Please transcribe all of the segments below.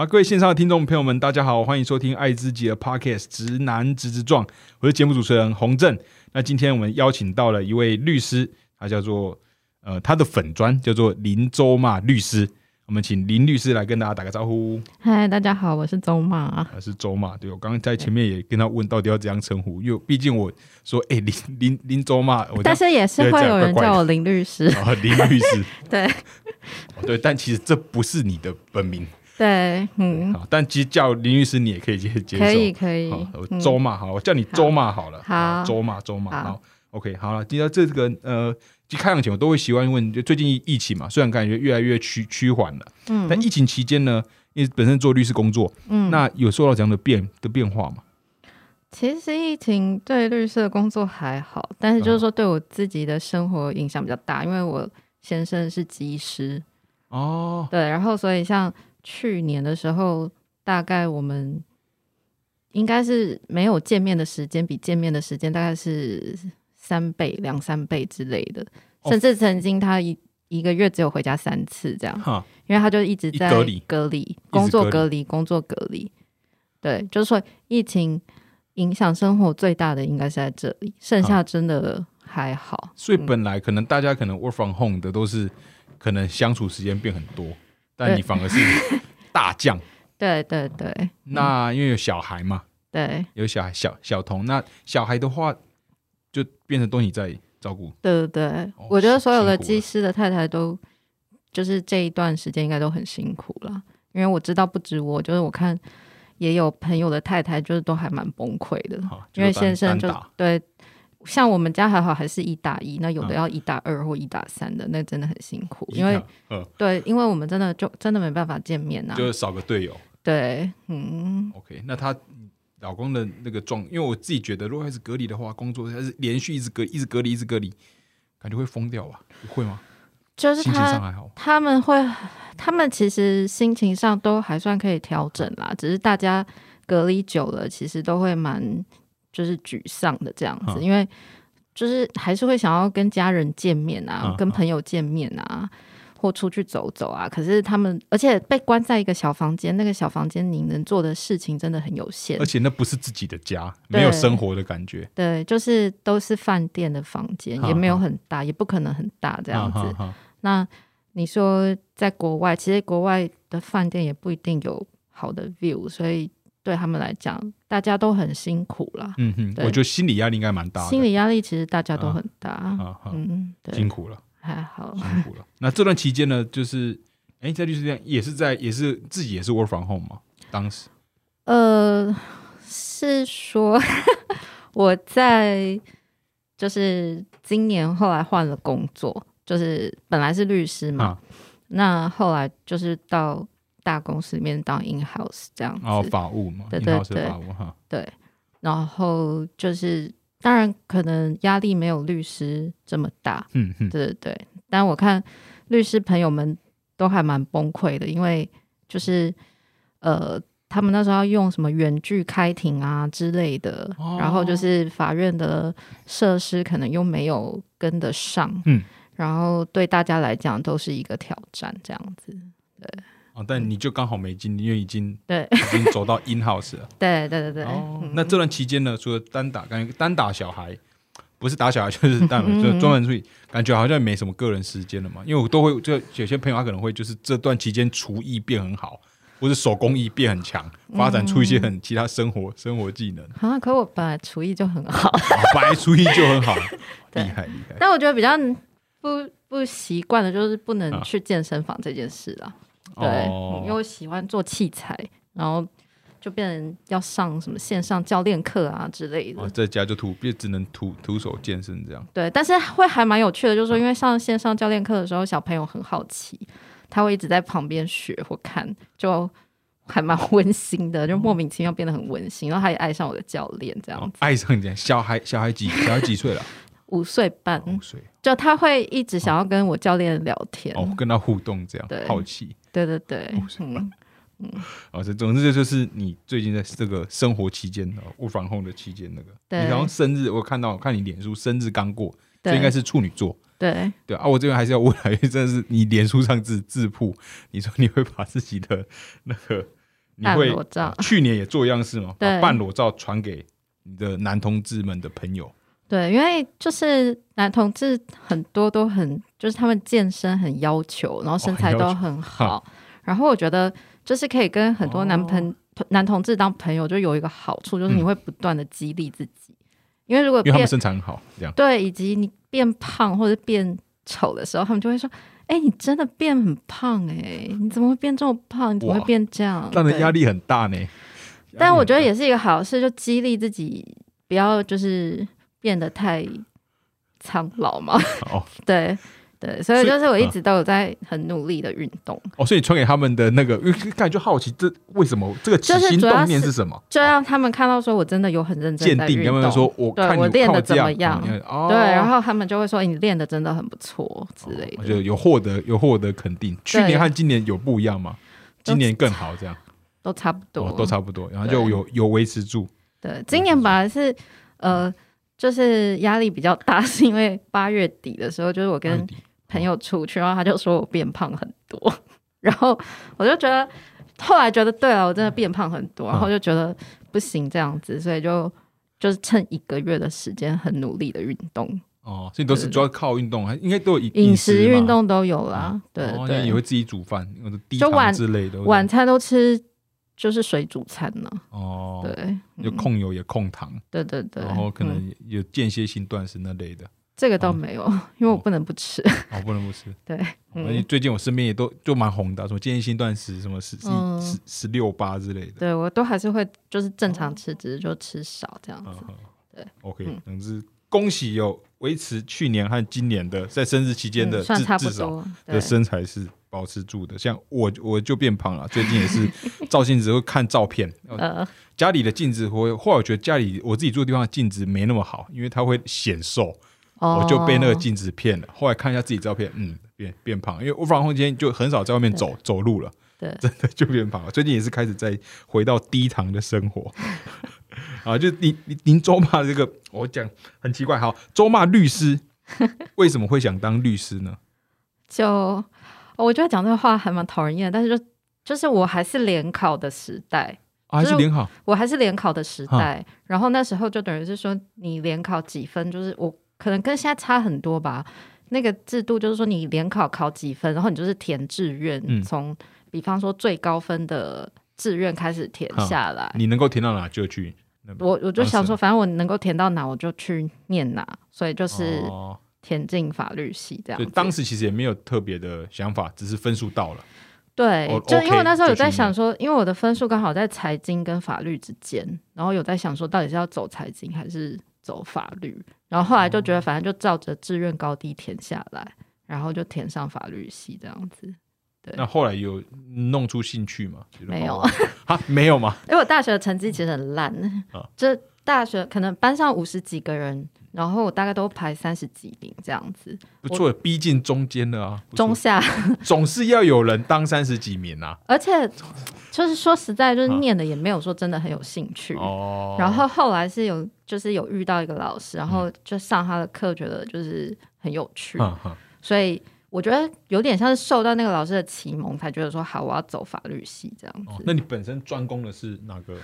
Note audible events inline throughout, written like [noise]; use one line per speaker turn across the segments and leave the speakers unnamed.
好，各位线上的听众朋友们，大家好，欢迎收听爱自己的 Podcast《直男直直撞》，我是节目主持人洪正。那今天我们邀请到了一位律师，他叫做呃，他的粉砖叫做林周嘛律师。我们请林律师来跟大家打个招呼。
嗨，大家好，我是周骂。
啊，是周骂，对我刚刚在前面也跟他问到底要怎样称呼，因为毕竟我说，哎，林林林周骂，
但是也是会有人叫我林律师。
啊，林律师，[laughs]
对，
对，但其实这不是你的本名。
对，嗯，
好，但其实叫林律师你也可以接接受，
可以可以。
周嘛，好，我叫你周嘛好了。
好，
周嘛周嘛，好，OK，好了，今天这个呃。其实开场前我都会习惯问，就最近疫情嘛，虽然感觉越来越趋趋缓了，嗯，但疫情期间呢，因为本身做律师工作，嗯，那有受到这样的变的变化吗？
其实疫情对律师的工作还好，但是就是说对我自己的生活影响比较大，因为我先生是技师，哦，对，然后所以像去年的时候，大概我们应该是没有见面的时间，比见面的时间大概是。三倍、两三倍之类的，甚至曾经他一一个月只有回家三次这样，因为他就一直在隔离、隔离、工作隔离、工作隔离。对，就是说疫情影响生活最大的应该是在这里，剩下真的还好。
所以本来可能大家可能 work from home 的都是可能相处时间变很多，但你反而是 [laughs] 大将。
对对对。
那因为有小孩嘛，
对，
有小孩小小童，那小孩的话。就变成都你在照顾，
对对对，我觉得所有的技师的太太都就是这一段时间应该都很辛苦了，因为我知道不止我，就是我看也有朋友的太太就是都还蛮崩溃的，因为先生就对，像我们家还好还是一打一，那有的要一打二或一打三的，那真的很辛苦，因为对，因为我们真的就真的没办法见面呐，
就是少个队友，
对，嗯
，OK，那他。老公的那个状，因为我自己觉得，如果开始隔离的话，工作还是连续一直隔，一直隔离，一直隔离，感觉会疯掉吧？会吗？
就是
心情上还好，
他们会，他们其实心情上都还算可以调整啦。只是大家隔离久了，其实都会蛮就是沮丧的这样子，因为就是还是会想要跟家人见面啊，跟朋友见面啊。或出去走走啊！可是他们，而且被关在一个小房间，那个小房间你能做的事情真的很有限，
而且那不是自己的家，没有生活的感觉。
对，就是都是饭店的房间，也没有很大，也不可能很大这样子。那你说在国外，其实国外的饭店也不一定有好的 view，所以对他们来讲，大家都很辛苦了。
嗯哼，我觉得心理压力应该蛮大的，
心理压力其实大家都很大。
嗯，辛苦了。
还好，
辛苦了。那这段期间呢，就是，哎，在律师店也是在，也是自己也是 work from home 吗？当时，
呃，是说 [laughs] 我在，就是今年后来换了工作，就是本来是律师嘛，那后来就是到大公司里面当 in house 这样子，
哦，法务嘛，
对对对，
法务哈，
对，然后就是。当然，可能压力没有律师这么大。嗯嗯，对对对。但我看律师朋友们都还蛮崩溃的，因为就是呃，他们那时候要用什么远距开庭啊之类的，然后就是法院的设施可能又没有跟得上。嗯，然后对大家来讲都是一个挑战，这样子。对。
但你就刚好没进，因为已经
对
已经走到 in house 了。[laughs]
对对对对。
哦，那这段期间呢，除了单打，感觉单打小孩，不是打小孩就是单，就专门注意，感觉好像没什么个人时间了嘛。因为我都会，就有些朋友他可能会就是这段期间厨艺变很好，或者手工艺变很强，发展出一些很其他生活生活技能。
啊，可我本来厨艺就很好，[laughs]
本来厨艺就很好，[laughs] 厉害厉害。
但我觉得比较不不习惯的就是不能去健身房这件事了。对，因为我喜欢做器材，然后就变成要上什么线上教练课啊之类的。
在家就徒，也只能徒徒手健身这样。
对，但是会还蛮有趣的，就是说，因为上线上教练课的时候，小朋友很好奇，他会一直在旁边学或看，就还蛮温馨的，就莫名其妙变得很温馨，然后他也爱上我的教练这样子。
爱上你，小孩小孩几小孩几岁了？[laughs]
五岁半。
五岁，
就他会一直想要跟我教练聊天，
哦，跟他互动这样，好奇。
对对对，嗯
嗯，啊，[laughs] 这总之这就是你最近在这个生活期间啊，无防控的期间那个，你好像生日，我看到看你脸书生日刚过，这应该是处女座，
对。
对啊，我这边还是要问，因为真的是你脸书上自自曝，你说你会把自己的 [laughs] 那个你会
裸照。
去年也做一样事吗？把半裸照传给你的男同志们的朋友。
对，因为就是男同志很多都很，就是他们健身很要求，然后身材都很好。然后我觉得就是可以跟很多男朋男同志当朋友，就有一个好处，就是你会不断的激励自己。因为如果
因为他们身材很好，这样
对，以及你变胖或者变丑的时候，他们就会说：“哎，你真的变很胖哎，你怎么会变这么胖？你怎么会变这样？”
让人压力很大呢。
但我觉得也是一个好事，就激励自己不要就是。变得太苍老嘛？哦，[laughs] 对对，所以就是我一直都有在很努力的运动。
哦，所以传给他们的那个，感觉好奇，这为什么这个起心动念是什么？
就让他们看到说我真的有很认真
鉴定，有没有说我看我
练的怎么样？对，然后他们就会说你练的真的很不错之类的，
就有获得有获得肯定。去年和今年有不一样吗？今年更好，这样
都差不多，
都差不多，然后就有有维持住。
对，今年本来是呃。就是压力比较大，[laughs] 是因为八月底的时候，就是我跟朋友出去，然后他就说我变胖很多，[laughs] 然后我就觉得，后来觉得对了，我真的变胖很多，然后就觉得不行这样子，所以就就是趁一个月的时间很努力的运动。
哦，所以都是主要靠运动，还应该都有
饮食运动都有啦。对对，
也会自己煮饭，就晚之类的，
晚餐都吃。就是水煮餐呢，哦，对，
有控油也控糖，
对对对，
然后可能有间歇性断食那类的，
这个倒没有，因为我不能不吃，
哦，不能不吃，[laughs]
对，
最近我身边也都就蛮红的，什么间歇性断食，什么十十十六八之类的，
对我都还是会就是正常吃，只是就吃少这样子，对
，OK，总之恭喜有维持去年和今年的在生日期间的至至少的身材是。保持住的，像我我就变胖了。最近也是照镜子会看照片，家里的镜子会，后来我觉得家里我自己住的地方的镜子没那么好，因为它会显瘦，我就被那个镜子骗了。后来看一下自己照片，嗯，变变胖，因为我房空间就很少在外面走走路了，
对，
真的就变胖了。最近也是开始在回到低糖的生活啊，就您您您周骂这个，我讲很奇怪，好，周骂律师 [laughs] 为什么会想当律师呢？
就。我觉得讲这个话还蛮讨人厌，但是就就是我还是联考的时代，
还是联考，
我还是联考的时代。然后那时候就等于是说，你联考几分，就是我可能跟现在差很多吧。那个制度就是说，你联考考几分，然后你就是填志愿，从比方说最高分的志愿开始填下来，
你能够填到哪就去。
我我就想说，反正我能够填到哪，我就去念哪，所以就是。填进法律系这样，
当时其实也没有特别的想法，只是分数到了。
对，就因为那时候有在想说，因为我的分数刚好在财经跟法律之间，然后有在想说，到底是要走财经还是走法律。然后后来就觉得，反正就照着志愿高低填下来，然后就填上法律系这样子。对，
那后来有弄出兴趣吗？
没有。[laughs]
啊，没有吗？[laughs]
因为我大学的成绩其实很烂，这大学可能班上五十几个人。然后我大概都排三十几名这样子，
不错，逼近中间了啊，
中下。
总是要有人当三十几名啊。
而且就是说实在，就是念的也没有说真的很有兴趣。哦。然后后来是有就是有遇到一个老师，然后就上他的课，觉得就是很有趣，所以我觉得有点像是受到那个老师的启蒙，才觉得说好，我要走法律系这样子。
那你本身专攻的是哪个？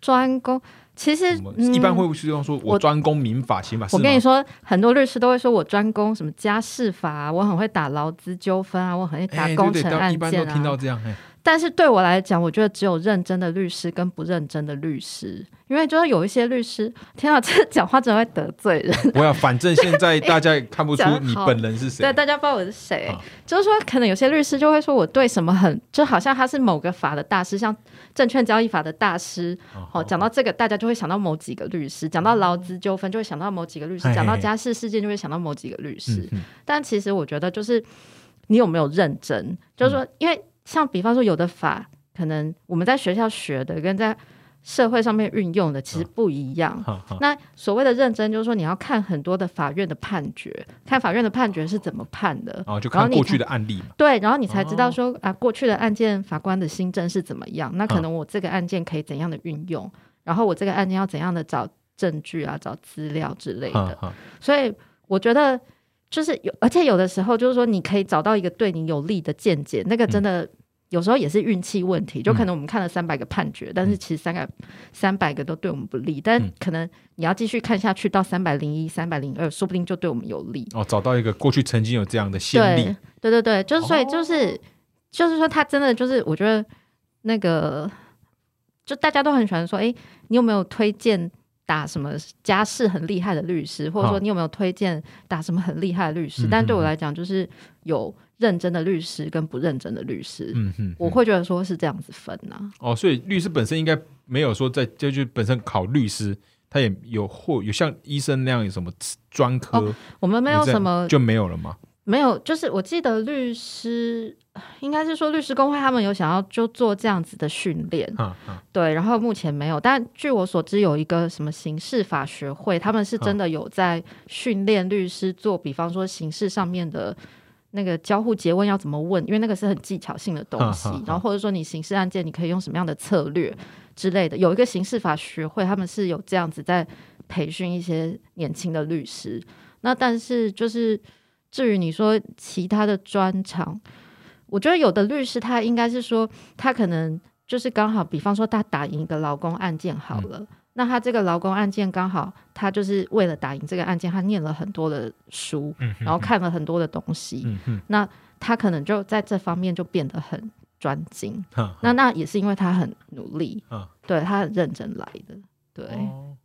专攻其实
一般会是用说，我专攻民法、刑法。
我跟你说，很多律师都会说我专攻什么家事法，我很会打劳资纠纷啊，我很会打工程案件
啊。
但是对我来讲，我觉得只有认真的律师跟不认真的律师，因为就是有一些律师，天啊，这讲话真的会得罪人。
不要，反正现在大家也 [laughs] 看不出你本人是谁，
对，大家不知道我是谁。就是说，可能有些律师就会说我对什么很，就好像他是某个法的大师，像证券交易法的大师。哦，讲到这个，大家就会想到某几个律师；讲到劳资纠纷，就会想到某几个律师；讲到家事事件，就会想到某几个律师。但其实我觉得，就是你有没有认真，就是说，因为。像比方说，有的法可能我们在学校学的，跟在社会上面运用的其实不一样。那所谓的认真，就是说你要看很多的法院的判决，看法院的判决是怎么判的。
哦，就看过去的案例嘛。
对，然后你才知道说啊，过去的案件法官的新政是怎么样。那可能我这个案件可以怎样的运用，然后我这个案件要怎样的找证据啊，找资料之类的。所以我觉得。就是有，而且有的时候就是说，你可以找到一个对你有利的见解，那个真的有时候也是运气问题，就可能我们看了三百个判决，但是其实三个三百个都对我们不利，但可能你要继续看下去到三百零一、三百零二，说不定就对我们有利。
哦，找到一个过去曾经有这样的先例，
对对对，就是所以就是就是说，他真的就是我觉得那个，就大家都很喜欢说，哎，你有没有推荐打什么家事很厉害的律师，或者说你有没有推荐打什么很厉害的律师？但对我来讲，就是有。认真的律师跟不认真的律师，嗯哼，我会觉得说是这样子分呐。
哦，所以律师本身应该没有说在就就本身考律师，他也有或有像医生那样有什么专科？
我们没有什么
就没有了吗？
没有，就是我记得律师应该是说律师工会他们有想要就做这样子的训练，对，然后目前没有。但据我所知，有一个什么刑事法学会，他们是真的有在训练律师做，比方说刑事上面的。那个交互诘问要怎么问？因为那个是很技巧性的东西，然后或者说你刑事案件你可以用什么样的策略之类的。有一个刑事法学会，他们是有这样子在培训一些年轻的律师。那但是就是至于你说其他的专长，我觉得有的律师他应该是说他可能就是刚好，比方说他打赢一个劳工案件好了。那他这个劳工案件刚好，他就是为了打赢这个案件，他念了很多的书，然后看了很多的东西。那他可能就在这方面就变得很专精。那那也是因为他很努力，对他很认真来的。对，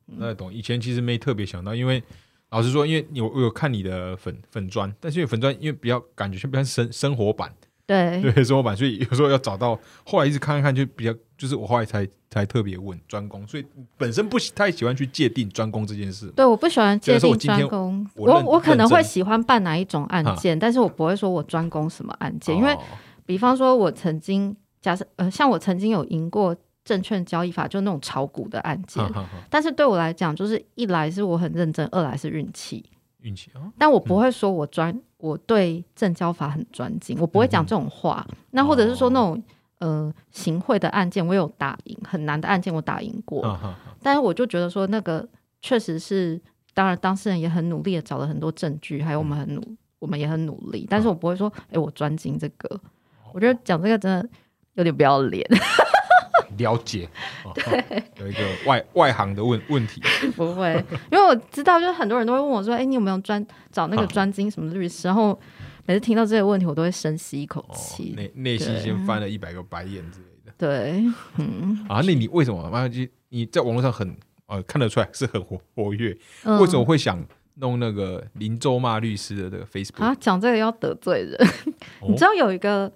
那懂。以前其实没特别想到，因为老实说，因为有我有看你的粉粉砖，但是因为粉砖因为比较感觉像比较生生活版。
对 [laughs]
对，生活版，所以有时候要找到，后来一直看一看，就比较，就是我后来才才特别问专攻，所以本身不太喜欢去界定专攻这件事。
对，我不喜欢界定专攻，我我可能会喜欢办哪一种案件，但是我不会说我专攻什么案件，因为比方说，我曾经假设，呃，像我曾经有赢过证券交易法，就那种炒股的案件，但是对我来讲，就是一来是我很认真，二来是运气。
运气啊！
但我不会说我专我对证交法很专精，我不会讲这种话。那或者是说那种呃行贿的案件，我有打赢很难的案件，我打赢过。但是我就觉得说那个确实是，当然当事人也很努力的找了很多证据，还有我们很努，我们也很努力。但是我不会说，哎，我专精这个。我觉得讲这个真的有点不要脸。
了解，[laughs] 对，有一个外外行的问问题，[laughs]
不会，因为我知道，就是很多人都会问我说：“哎，你有没有专找那个专精什么律师？”然后每次听到这些问题，我都会深吸一口气，
内内心先翻了一百个白眼之类的。
对，嗯，
啊，那你为什么？妈就你在网络上很呃看得出来是很活活跃，为什么会想弄那个林州骂律师的这个 Facebook？
啊，讲这个要得罪人，你知道有一个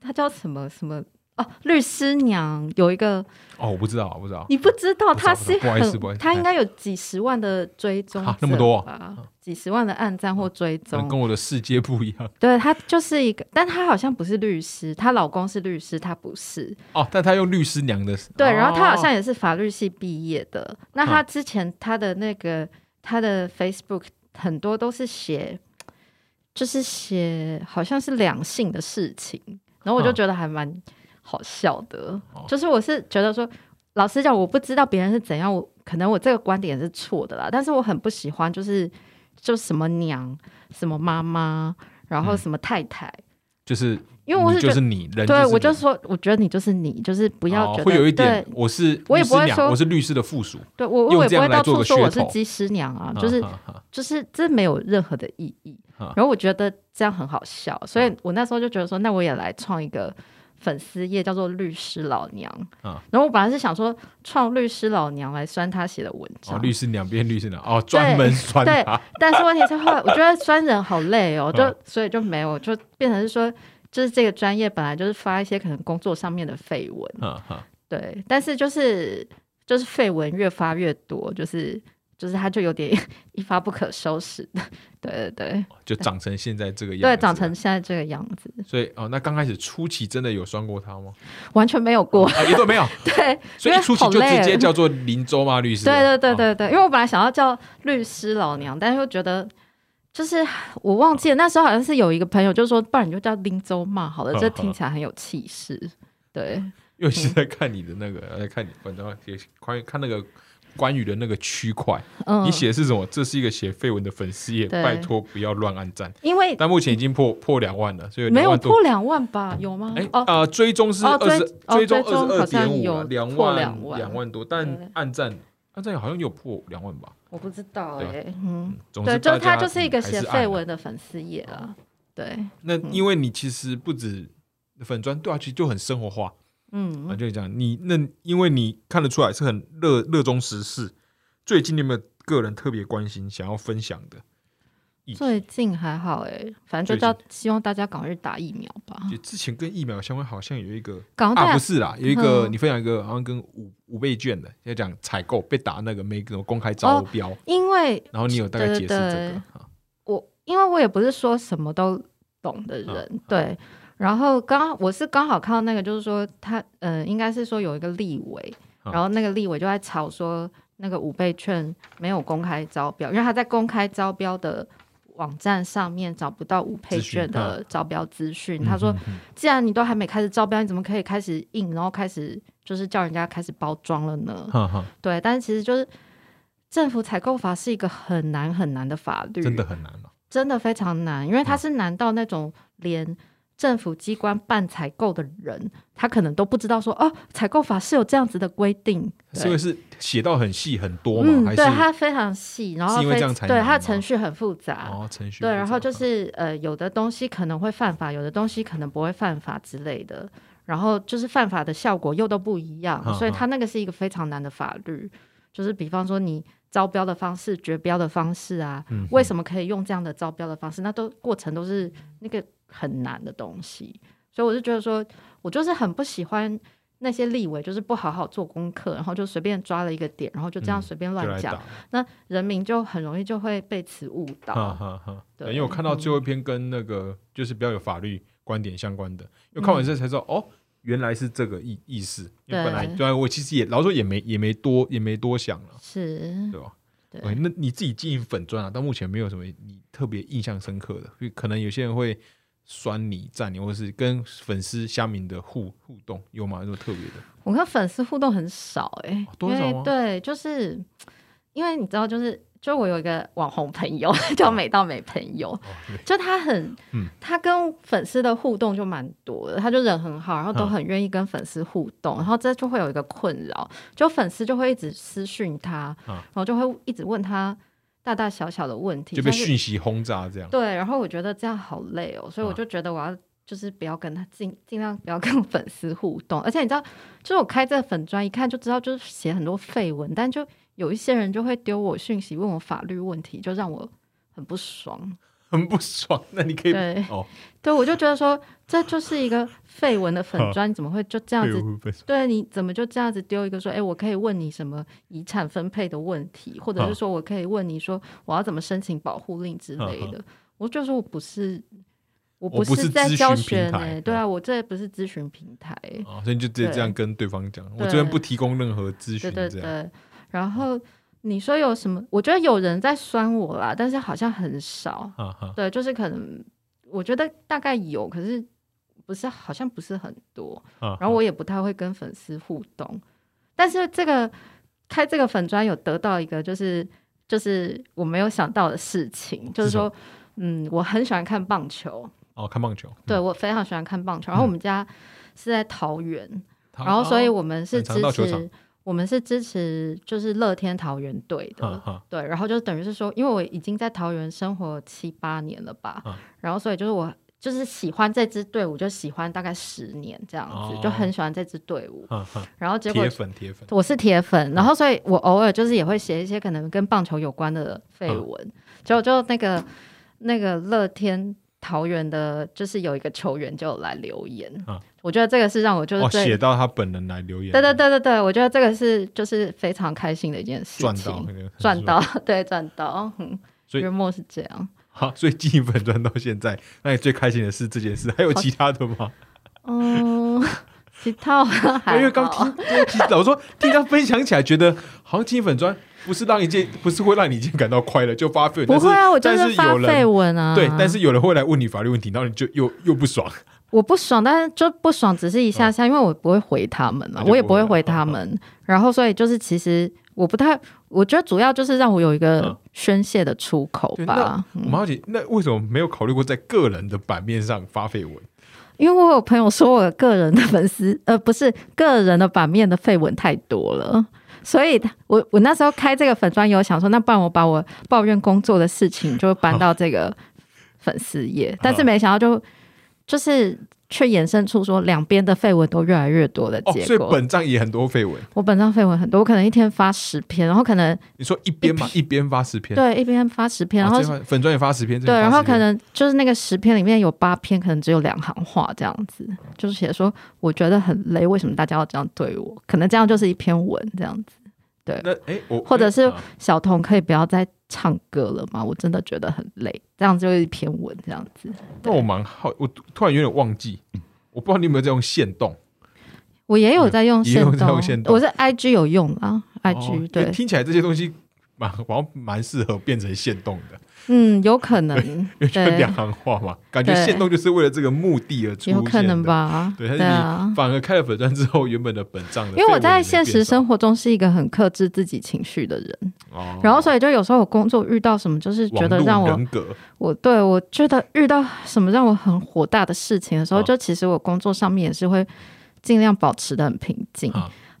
他叫什么什么？哦，律师娘有一个
哦，我不知道，我不知道，
你不知道他是
很，
他应该有几十万的追踪，
那么多
啊，几十万的暗赞或追踪，
跟我的世界不一样。
对他就是一个，但他好像不是律师，她老公是律师，她不是。
哦，但他用律师娘的，
对，然后他好像也是法律系毕业的。那他之前他的那个他的 Facebook 很多都是写，就是写好像是两性的事情，然后我就觉得还蛮。好笑的，就是我是觉得说，老实讲，我不知道别人是怎样，我可能我这个观点是错的啦。但是我很不喜欢，就是就什么娘，什么妈妈，然后什么太太，
就是
因为我是
就是你，
对我就说，我觉得你就是你，就是不要觉得
会有一点，我是
我也不会说
我是律师的附属，
对我我也不会到处说我是鸡师娘啊，就是就是这没有任何的意义。然后我觉得这样很好笑，所以我那时候就觉得说，那我也来创一个。粉丝页叫做律师老娘，然后我本来是想说创律师老娘来酸他写的文章，
律师娘变律师娘哦，专门酸对。
但是问题是后来我觉得酸人好累哦，[laughs] 就所以就没有，就变成是说，就是这个专业本来就是发一些可能工作上面的绯闻，对，但是就是就是绯闻越发越多，就是。就是他就有点 [laughs] 一发不可收拾的，对对对，
就长成现在这个样子，
对，长成现在这个样子。
所以哦，那刚开始初期真的有酸过他吗？
完全没有过，
一度没有。
对，
所以初期就直接叫做林州嘛律师。
对对对对对，因为我本来想要叫律师老娘，但是又觉得就是我忘记了那时候好像是有一个朋友就说，不然你就叫林州嘛，好了，这听起来很有气势。对，[laughs]
因为是在看你的那个，在看你，反正也关于看那个。关于的那个区块，你写的是什么？这是一个写绯闻的粉丝页，拜托不要乱按赞。
因为
但目前已经破破两万了，所以
没有破两万吧？有吗？
哎啊，追踪是二十，追踪二十二点五，
两
万两万多，但按赞按赞好像有破两万吧？
我不知道哎，嗯，对，就他就是一个写绯闻的粉丝页啊。对，
那因为你其实不止粉砖对啊，其实就很生活化。嗯，啊，就是这样。你那因为你看得出来是很热热衷时事。最近有没有个人特别关心、想要分享的？
最近还好哎，反正就叫希望大家赶快去打疫苗吧。
就之前跟疫苗相关，好像有一个啊，不是啦，有一个你分享一个好像跟五五倍券的，要讲采购被打那个没个公开招标，
因为
然后你有大概解释这个
我因为我也不是说什么都懂的人，对。然后刚我是刚好看到那个，就是说他呃，应该是说有一个立委，然后那个立委就在吵说那个五倍券没有公开招标，因为他在公开招标的网站上面找不到五倍券的招标资讯。他说，既然你都还没开始招标，你怎么可以开始印，然后开始就是叫人家开始包装了呢？对，但是其实就是政府采购法是一个很难很难的法律，
真的很难
真的非常难，因为它是难到那种连。政府机关办采购的人，他可能都不知道说哦，采购法是有这样子的规定，
所以是写到很细很多嘛？
对，它非常细，然后
因为这样才
对它程序很复杂
哦，程序
对，然后就是呃，有的东西可能会犯法，有的东西可能不会犯法之类的，然后就是犯法的效果又都不一样，所以它那个是一个非常难的法律。就是比方说你招标的方式、绝标的方式啊，为什么可以用这样的招标的方式？那都过程都是那个。很难的东西，所以我就觉得说，我就是很不喜欢那些立委，就是不好好做功课，然后就随便抓了一个点，然后就这样随便乱讲，那人民就很容易就会被此误导。
对，因为我看到最后一篇跟那个就是比较有法律观点相关的，因为看完之后才知道，哦，原来是这个意意思。因为本来对我其实也老说也没也没多也没多想了，
是，
对吧？对，那你自己经营粉钻啊，到目前没有什么你特别印象深刻的，可能有些人会。酸你、赞你，或者是跟粉丝、虾民的互互动有吗？有特别的？
我跟粉丝互动很少哎，
多少
对，就是因为你知道，就是就我有一个网红朋友 [laughs] 叫美到美朋友，就他很，他跟粉丝的互动就蛮多的，他就人很好，然后都很愿意跟粉丝互动，然后这就会有一个困扰，就粉丝就会一直私讯他，然后就会一直问他。大大小小的问题
就被讯息轰炸这样。
对，然后我觉得这样好累哦，所以我就觉得我要就是不要跟他尽尽量不要跟粉丝互动，而且你知道，就是我开这个粉砖一看就知道，就是写很多废文，但就有一些人就会丢我讯息问我法律问题，就让我很不爽。
很不爽，那你可以
对哦，对我就觉得说这就是一个绯闻的粉砖，你怎么会就这样子？对，你怎么就这样子丢一个说，哎，我可以问你什么遗产分配的问题，或者是说我可以问你说我要怎么申请保护令之类的？我就说我不是，
我
不
是
在教学
呢，
对啊，我这不是咨询平台，
所以你就直接这样跟对方讲，我这边不提供任何咨询，
对对对，然后。你说有什么？我觉得有人在酸我啦，但是好像很少。对，就是可能我觉得大概有，可是不是好像不是很多。然后我也不太会跟粉丝互动，但是这个开这个粉砖有得到一个就是就是我没有想到的事情，就是说嗯，我很喜欢看棒球
哦，看棒球，
对我非常喜欢看棒球。然后我们家是在桃园，然后所以我们是支持。我们是支持就是乐天桃园队的，对，然后就等于是说，因为我已经在桃园生活七八年了吧，然后所以就是我就是喜欢这支队伍，就喜欢大概十年这样子，就很喜欢这支队伍。然后结果
铁粉铁粉，
我是铁粉，然后所以我偶尔就是也会写一些可能跟棒球有关的绯闻，就就那个那个乐天。桃园的，就是有一个球员就来留言，啊我觉得这个是让我就是
写到他本人来留言，
对对对对对，我觉得这个是就是非常开心的一件事情，赚到赚到，[laughs] 对赚到，所以月末是这样。
好，所以基粉赚到现在，那你最开心的是这件事，还有其他的吗？[laughs]
嗯，其他还
因为刚听，我说听他分享起来，觉得好像基粉砖。不是让一件，[laughs] 不是会让你一件感到快乐就发绯闻，
不会啊，我
就是
发绯闻啊。
对，但是有人会来问你法律问题，然后你就又又不爽。[laughs]
我不爽，但是就不爽，只是一下下，因为我不会回他们嘛，我也不会回他们。然后所以就是其实我不太，我觉得主要就是让我有一个宣泄的出口吧。
我好奇，那为什么没有考虑过在个人的版面上发绯闻？
因为我有朋友说我个人的粉丝，呃，不是个人的版面的绯闻太多了，所以我我那时候开这个粉专有想说，那不然我把我抱怨工作的事情就搬到这个粉丝页，但是没想到就就是。却衍生出说两边的绯闻都越来越多的结果，
所以本账也很多绯闻。
我本账绯闻很多，我可能一天发十篇，然后可能
你说一边嘛，一边发十篇，
对，一边发十篇，然后
粉砖也发十篇，
对，然后可能就是那个十篇里面有八篇可能只有两行话这样子，就是写说我觉得很累，为什么大家要这样对我？可能这样就是一篇文这样子。对，
那哎，我
或者是小童可以不要再唱歌了吗？我真的觉得很累，这样就一篇文这样子。
那我蛮好，我突然有点忘记，我不知道你有没有在用线动。
我也有在用线
动，
我是 IG 有用啊，IG 对，
听起来这些东西蛮好像蛮适合变成线动的。
嗯，有可能，
因为就两行话嘛，感觉限动就是为了这个目的而出现
有可能吧？
对，是你反而开了粉钻之后，原本的本账，
因为我在现实生活中是一个很克制自己情绪的人，哦，然后所以就有时候我工作遇到什么，就是觉得让我，我对我觉得遇到什么让我很火大的事情的时候，就其实我工作上面也是会尽量保持的很平静。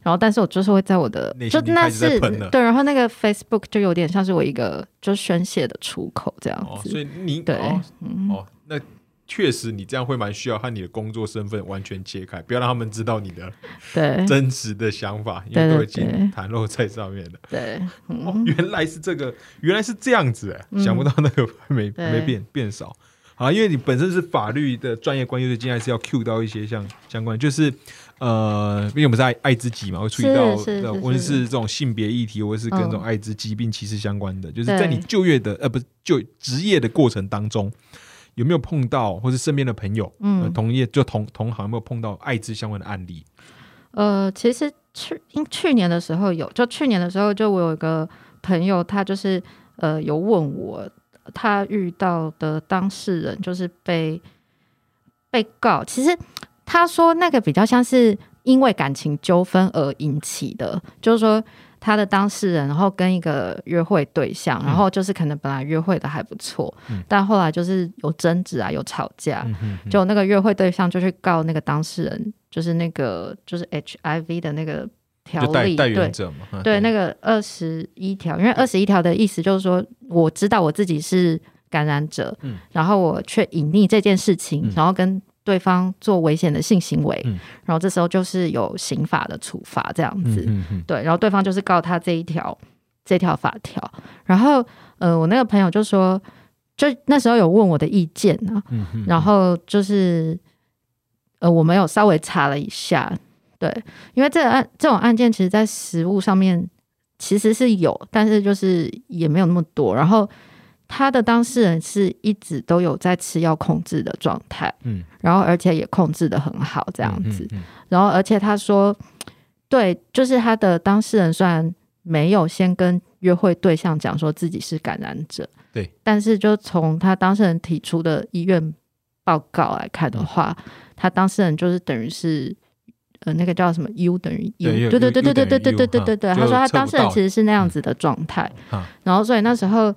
然后，但是我就是会在我的就那是对，然后那个 Facebook 就有点像是我一个就宣泄的出口这样子。
所以你
对
哦，那确实你这样会蛮需要和你的工作身份完全切开，不要让他们知道你的
对。
真实的想法，因为都已经袒露在上面了。
对，
哦，原来是这个，原来是这样子哎，想不到那个没没变变少。啊，因为你本身是法律的专业关系，所以今天还是要 Q 到一些像相关就是。呃，因为我们是爱爱之己嘛，会注意到，无论是这种性别议题，或者是跟这种艾滋疾病歧视相关的，就是在你就业的呃，不是就职业的过程当中，有没有碰到，或是身边的朋友，嗯，同业就同同行有没有碰到艾滋相关的案例？
呃，其实去因去年的时候有，就去年的时候，就我有一个朋友，他就是呃有问我，他遇到的当事人就是被被告，其实。他说那个比较像是因为感情纠纷而引起的，就是说他的当事人，然后跟一个约会对象，然后就是可能本来约会的还不错，但后来就是有争执啊，有吵架，就那个约会对象就去告那个当事人，就是那个就是 HIV 的那个条例，
对。
对，那个二十一条，因为二十一条的意思就是说，我知道我自己是感染者，然后我却隐匿这件事情，然后跟。对方做危险的性行为，然后这时候就是有刑法的处罚这样子，对，然后对方就是告他这一条这条法条，然后呃，我那个朋友就说，就那时候有问我的意见啊，然后就是呃，我没有稍微查了一下，对，因为这个案这种案件其实，在实物上面其实是有，但是就是也没有那么多，然后。他的当事人是一直都有在吃药控制的状态，嗯，然后而且也控制的很好这样子，然后而且他说，对，就是他的当事人虽然没有先跟约会对象讲说自己是感染者，
对，
但是就从他当事人提出的医院报告来看的话，他当事人就是等于是呃那个叫什么 U 等于 U，对对对对对对对对对对对，他说他当事人其实是那样子的状态，然后所以那时候。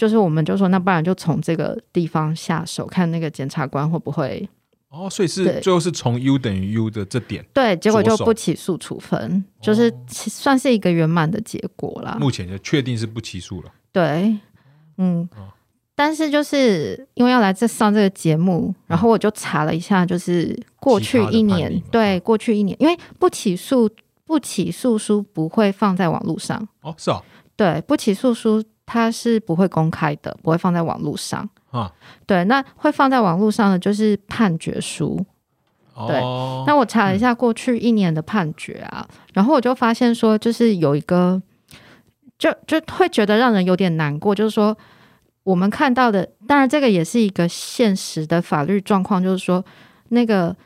就是我们就说，那不然就从这个地方下手，看那个检察官会不会
哦，所以是最后是从 U 等于 U 的这点
对，结果就不起诉处分，就是算是一个圆满的结果啦。
目前就确定是不起诉了。
对，嗯，但是就是因为要来这上这个节目，然后我就查了一下，就是过去一年，对，过去一年，因为不起诉不起诉书不会放在网络上
哦，是啊，
对，不起诉书。它是不会公开的，不会放在网络上啊。对，那会放在网络上的就是判决书。对，那我查了一下过去一年的判决啊，然后我就发现说，就是有一个，就就会觉得让人有点难过，就是说我们看到的，当然这个也是一个现实的法律状况，就是说那个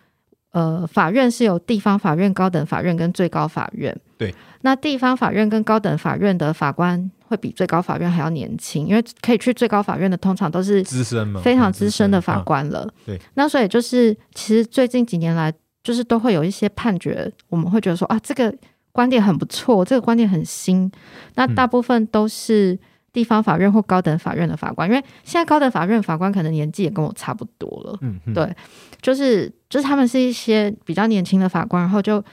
呃，法院是有地方法院、高等法院跟最高法院。
对，
那地方法院跟高等法院的法官。会比最高法院还要年轻，因为可以去最高法院的通常都是
资深嘛，
非常资深的法官了。
对，
那所以就是其实最近几年来，就是都会有一些判决，我们会觉得说啊，这个观点很不错，这个观点很新。那大部分都是地方法院或高等法院的法官，因为现在高等法院法官可能年纪也跟我差不多了。嗯，对，就是就是他们是一些比较年轻的法官，然后就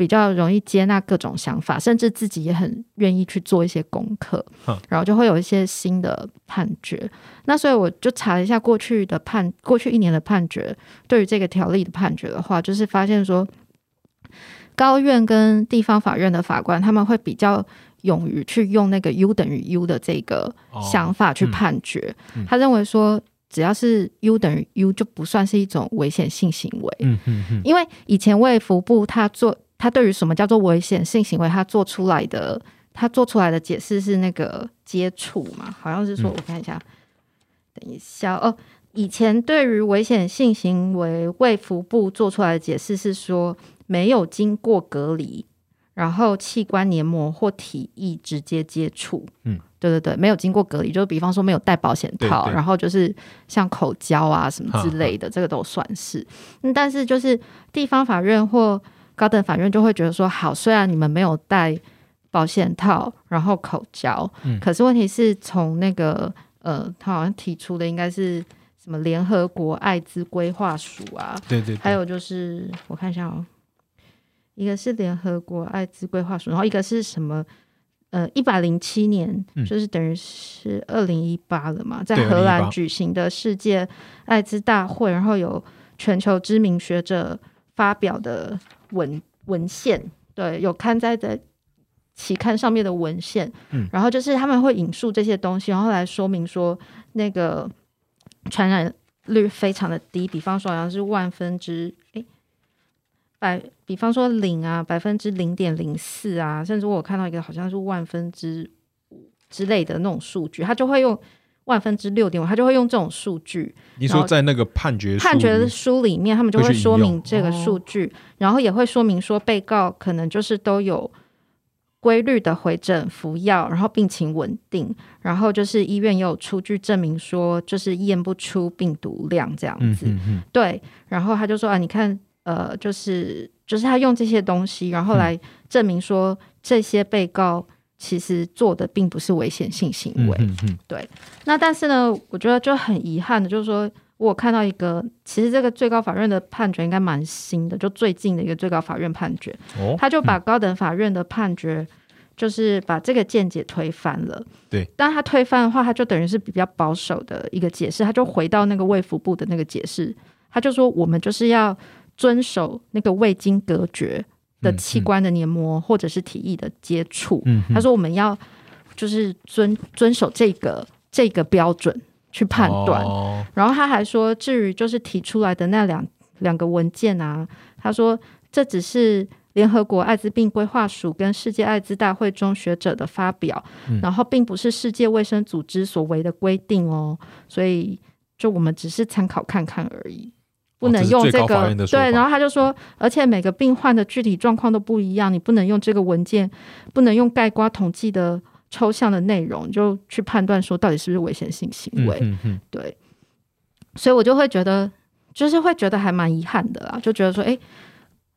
比较容易接纳各种想法，甚至自己也很愿意去做一些功课，然后就会有一些新的判决。那所以我就查了一下过去的判，过去一年的判决，对于这个条例的判决的话，就是发现说。高院跟地方法院的法官，他们会比较勇于去用那个 U 等于 U 的这个想法去判决。他认为说，只要是 U 等于 U 就不算是一种危险性行为。嗯嗯嗯。因为以前卫福部他做，他对于什么叫做危险性行为，他做出来的他做出来的解释是那个接触嘛，好像是说，我看一下，等一下哦，以前对于危险性行为，卫福部做出来的解释是说。没有经过隔离，然后器官黏膜或体液直接接触，嗯，对对对，没有经过隔离，就比方说没有戴保险套，然后就是像口交啊什么之类的，这个都算是。嗯，但是就是地方法院或高等法院就会觉得说，好，虽然你们没有戴保险套，然后口交，嗯，可是问题是从那个呃，他好像提出的应该是什么联合国艾滋规划署啊，
对对，
还有就是我看一下哦。一个是联合国艾滋规划署，然后一个是什么？呃，一百零七年，就是等于是二零一八了嘛，在荷兰举行的世界艾滋大会，然后有全球知名学者发表的文文献，对，有刊在在期刊上面的文献，嗯，然后就是他们会引述这些东西，然后来说明说那个传染率非常的低，比方说好像是万分之诶。百，比方说零啊，百分之零点零四啊，甚至我看到一个好像是万分之五之类的那种数据，他就会用万分之六点五，他就会用这种数据。
你说在那个判决
判决书里面，他们就会说明这个数据，然后也会说明说被告可能就是都有规律的回诊服药，然后病情稳定，然后就是医院也有出具证明说就是验不出病毒量这样子。对，然后他就说啊，你看。呃，就是就是他用这些东西，然后来证明说这些被告其实做的并不是危险性行为。嗯嗯。对。那但是呢，我觉得就很遗憾的，就是说我看到一个，其实这个最高法院的判决应该蛮新的，就最近的一个最高法院判决，他就把高等法院的判决，就是把这个见解推翻了。
对。
但他推翻的话，他就等于是比较保守的一个解释，他就回到那个卫福部的那个解释，他就说我们就是要。遵守那个未经隔绝的器官的黏膜或者是体液的接触，他说我们要就是遵遵守这个这个标准去判断。然后他还说，至于就是提出来的那两两个文件啊，他说这只是联合国艾滋病规划署跟世界艾滋大会中学者的发表，然后并不是世界卫生组织所为的规定哦，所以就我们只是参考看看而已。不能用这个对，然后他就说，而且每个病患的具体状况都不一样，你不能用这个文件，不能用盖瓜统计的抽象的内容就去判断说到底是不是危险性行为。对，所以我就会觉得，就是会觉得还蛮遗憾的啦，就觉得说，哎，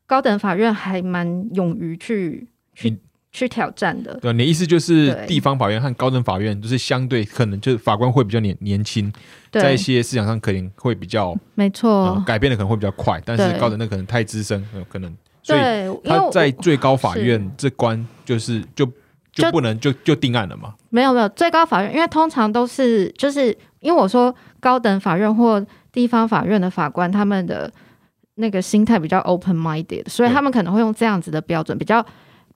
高等法院还蛮勇于去去。去挑战的，
对，你的意思就是地方法院和高等法院就是相对可能就是法官会比较年年轻，在一些思想上可能会比较
没错，
改变的可能会比较快，但是高等那可能太资深，有可能，所以他在最高法院这关就是就就不能就就定案了吗？
没有没有，最高法院因为通常都是就是因为我说高等法院或地方法院的法官他们的那个心态比较 open minded，所以他们可能会用这样子的标准比较。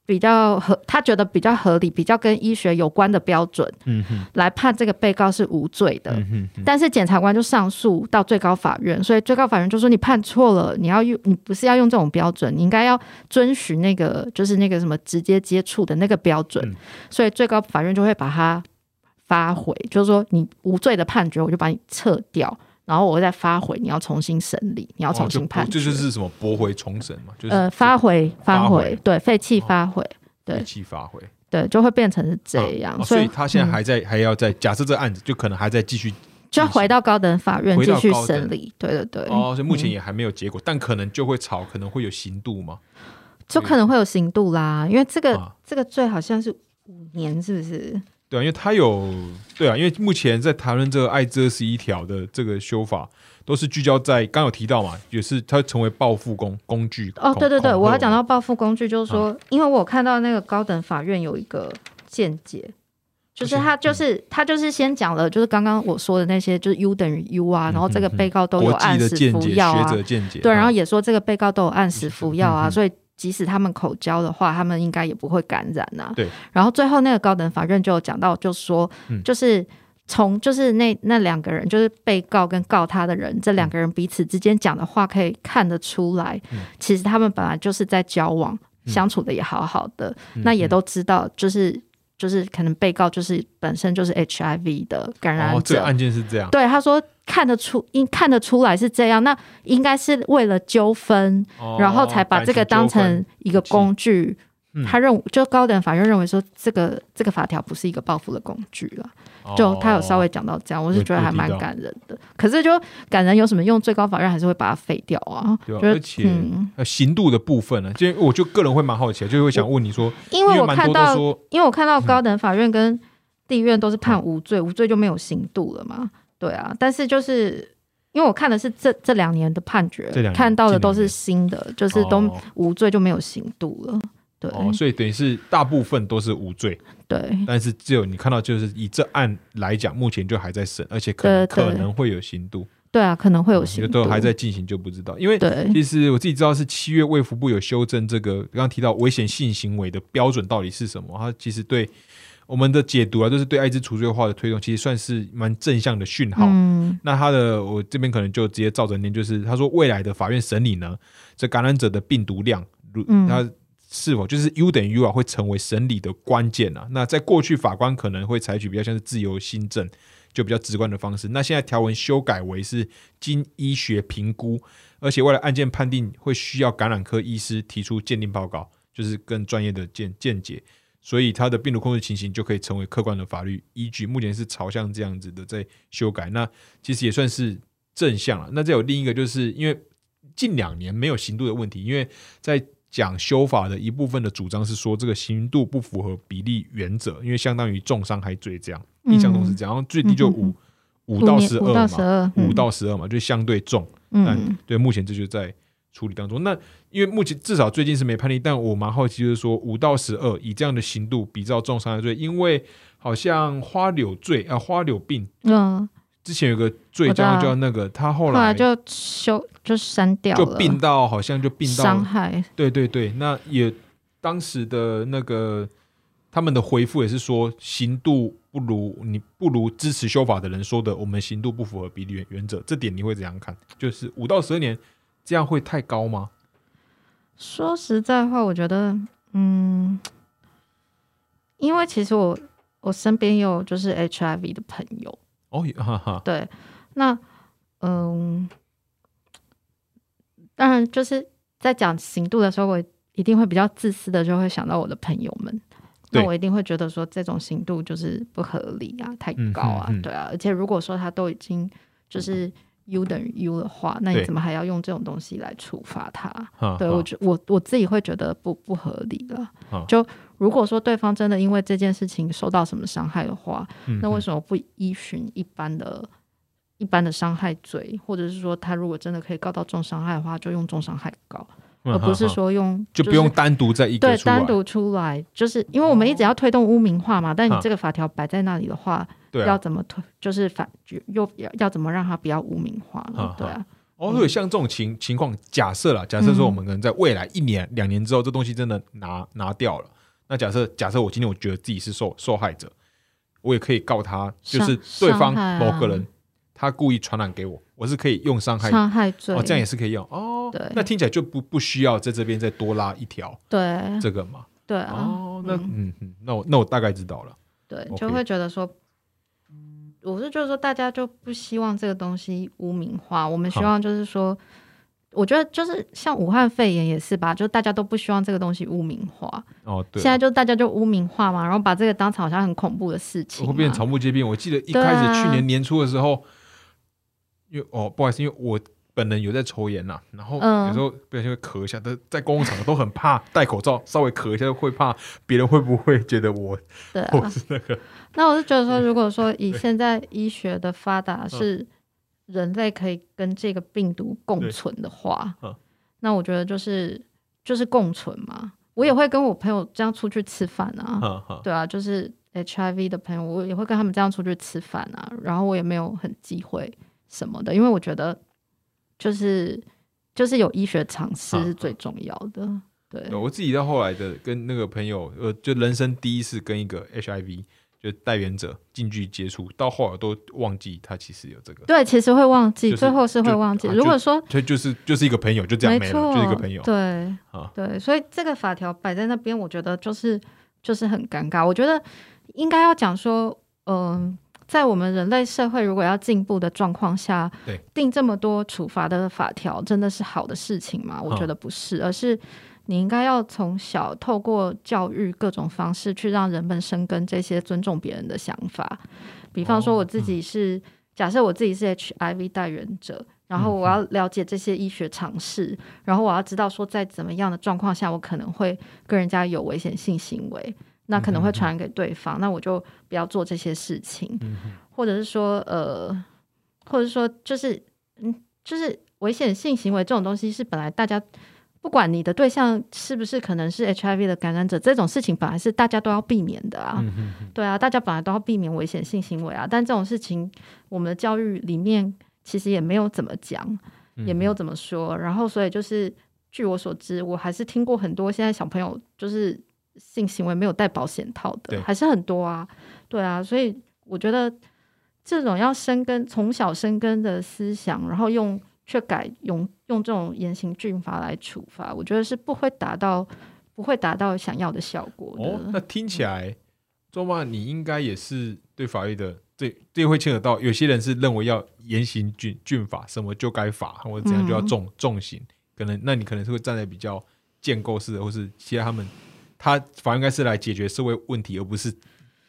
比较合，他觉得比较合理，比较跟医学有关的标准，嗯哼，来判这个被告是无罪的。嗯哼，但是检察官就上诉到最高法院，所以最高法院就说你判错了，你要用你不是要用这种标准，你应该要遵循那个就是那个什么直接接触的那个标准，所以最高法院就会把它发回，就是说你无罪的判决，我就把你撤掉。然后我会再发回，你要重新审理，你要重新判，
这就是什么驳回重审嘛？就是
呃，发回发回，对，废弃发回，对，
废弃发回，
对，就会变成是这样。
所以他现在还在，还要再假设这个案子就可能还在继续，
就回到高等法院继续审理。对对对。
哦，所以目前也还没有结果，但可能就会吵，可能会有刑度吗？
就可能会有刑度啦，因为这个这个罪好像是五年，是不是？
对啊，因为他有对啊，因为目前在谈论这个艾滋二十一条的这个修法，都是聚焦在刚有提到嘛，也是它成为报复工工具。
哦，对对对，我要讲到报复工具，就是说，因为我看到那个高等法院有一个见解。就是他，就是他，就是先讲了，就是刚刚我说的那些，就是 U 等于 U 啊，然后这个被告都有按时服药啊，对，然后也说这个被告都有按时服药啊，所以即使他们口交的话，他们应该也不会感染呐。
对，
然后最后那个高等法院就有讲到，就说，就是从就是那那两个人，就是被告跟告他的人，这两个人彼此之间讲的话，可以看得出来，其实他们本来就是在交往，相处的也好好的，那也都知道，就是。就是可能被告就是本身就是 HIV 的感染者，
这个案件是这样。
对，他说看得出，应看得出来是这样，那应该是为了纠纷，然后才把这个当成一个工具。他认为，就高等法院认为说，这个这个法条不是一个报复的工具了。就他有稍微讲到这样，我是觉得还蛮感人的。可是就感人有什么用？最高法院还是会把它废掉啊。
而且呃，刑度的部分呢，就我就个人会蛮好奇，就会想问你说，
因为我看到，因为我看到高等法院跟地院都是判无罪，无罪就没有刑度了嘛。对啊，但是就是因为我看的是这这两年的判决，看到的都是新的，就是都无罪就没有刑度了。对，
所以等于是大部分都是无罪。
对，
但是只有你看到，就是以这案来讲，目前就还在审，而且可能可能会有刑度。
对啊，可能会有刑度，
都还在进行就不知道。因为其实我自己知道是七月卫福部有修正这个刚刚提到危险性行为的标准到底是什么，它其实对我们的解读啊，就是对艾滋除罪化的推动，其实算是蛮正向的讯号。嗯，那他的我这边可能就直接照着念，就是他说未来的法院审理呢，这感染者的病毒量，如他。是否就是 U 等于 U 啊，会成为审理的关键啊？那在过去，法官可能会采取比较像是自由新政，就比较直观的方式。那现在条文修改为是经医学评估，而且为了案件判定，会需要感染科医师提出鉴定报告，就是更专业的见见解。所以它的病毒控制情形就可以成为客观的法律依据。目前是朝向这样子的在修改，那其实也算是正向了。那再有另一个，就是因为近两年没有刑度的问题，因为在讲修法的一部分的主张是说，这个刑度不符合比例原则，因为相当于重伤害罪这样，印象中是这样，然后最低就五五到十二嘛，五到十二嘛，就相对重。嗯，对，目前这就在处理当中。那因为目前至少最近是没判例，但我蛮好奇，就是说五到十二以这样的刑度比照重伤害罪，因为好像花柳罪啊，花柳病，嗯。之前有个罪叫叫那个，他后
来就修就删掉
了，就病到好像就病到
伤害。
对对对，那也当时的那个他们的回复也是说，刑度不如你不如支持修法的人说的，我们刑度不符合比例原原则，这点你会怎样看？就是五到十二年，这样会太高吗？
说实在话，我觉得，嗯，因为其实我我身边有就是 HIV 的朋友。
哦，哈哈，
对，那嗯，当然就是在讲刑度的时候，我一定会比较自私的，就会想到我的朋友们，那我一定会觉得说这种刑度就是不合理啊，太高啊，对啊，而且如果说他都已经就是 U 等于 U 的话，那你怎么还要用这种东西来处罚他？对我觉我我自己会觉得不不合理了，就。如果说对方真的因为这件事情受到什么伤害的话，那为什么不依循一般的、一般的伤害罪，或者是说他如果真的可以告到重伤害的话，就用重伤害告，而不是说用
就不用单独在一
对单独出来，就是因为我们一直要推动污名化嘛。但你这个法条摆在那里的话，要怎么推？就是反又要要怎么让它不要污名化了？对啊。
哦，对，像这种情情况，假设了，假设说我们可能在未来一年、两年之后，这东西真的拿拿掉了。那假设假设我今天我觉得自己是受受害者，我也可以告他，就是对方某个人他故意传染给我，我是可以用伤害
伤害罪
哦，这样也是可以用哦。对，那听起来就不不需要在这边再多拉一条
对
这个嘛？
对
啊。哦，那嗯嗯，那我那我大概知道了。
对，就会觉得说，我是觉得说大家就不希望这个东西污名化，我们希望就是说。我觉得就是像武汉肺炎也是吧，就大家都不希望这个东西污名化。
哦，对。
现在就大家就污名化嘛，然后把这个当成好像很恐怖的事情，
会变成草木皆兵。我记得一开始去年年初的时候，因为哦不好意思，因为我本人有在抽烟呐，然后有时候不小心会咳一下，但在公共场合都很怕戴口罩，稍微咳一下会怕别人会不会觉得我我是那个。[laughs]
那我是觉得说，如果说以现在医学的发达，是人类可以跟这个病毒共存的话，那我觉得就是就是共存嘛。我也会跟我朋友这样出去吃饭啊，对啊，就是 HIV 的朋友，我也会跟他们这样出去吃饭啊。然后我也没有很忌讳什么的，因为我觉得就是就是有医学常识是最重要的。对，
我自己到后来的跟那个朋友，呃，就人生第一次跟一个 HIV。就代言者近距离接触，到后来都忘记他其实有这个。
对，其实会忘记，最后是会忘记。如果说
他就是就是一个朋友，就这样没了，就是一个朋友。
对，啊，对，所以这个法条摆在那边，我觉得就是就是很尴尬。我觉得应该要讲说，嗯，在我们人类社会如果要进步的状况下，
对，
定这么多处罚的法条，真的是好的事情吗？我觉得不是，而是。你应该要从小透过教育各种方式去让人们生根这些尊重别人的想法。比方说，我自己是假设我自己是 HIV 代言者，然后我要了解这些医学常识，然后我要知道说在怎么样的状况下我可能会跟人家有危险性行为，那可能会传染给对方，那我就不要做这些事情。或者是说，呃，或者说就是嗯，就是危险性行为这种东西是本来大家。不管你的对象是不是可能是 HIV 的感染者，这种事情本来是大家都要避免的啊。对啊，大家本来都要避免危险性行为啊。但这种事情，我们的教育里面其实也没有怎么讲，也没有怎么说。然后，所以就是据我所知，我还是听过很多现在小朋友就是性行为没有带保险套的，还是很多啊。对啊，所以我觉得这种要生根、从小生根的思想，然后用。却改用用这种严刑峻法来处罚，我觉得是不会达到不会达到想要的效果的。
那听起来，周妈你应该也是对法律的，这这会牵扯到有些人是认为要严刑峻峻法，什么就该罚，或者怎样就要重重刑。可能那你可能是会站在比较建构式的，或是其他他们他法应该是来解决社会问题，而不是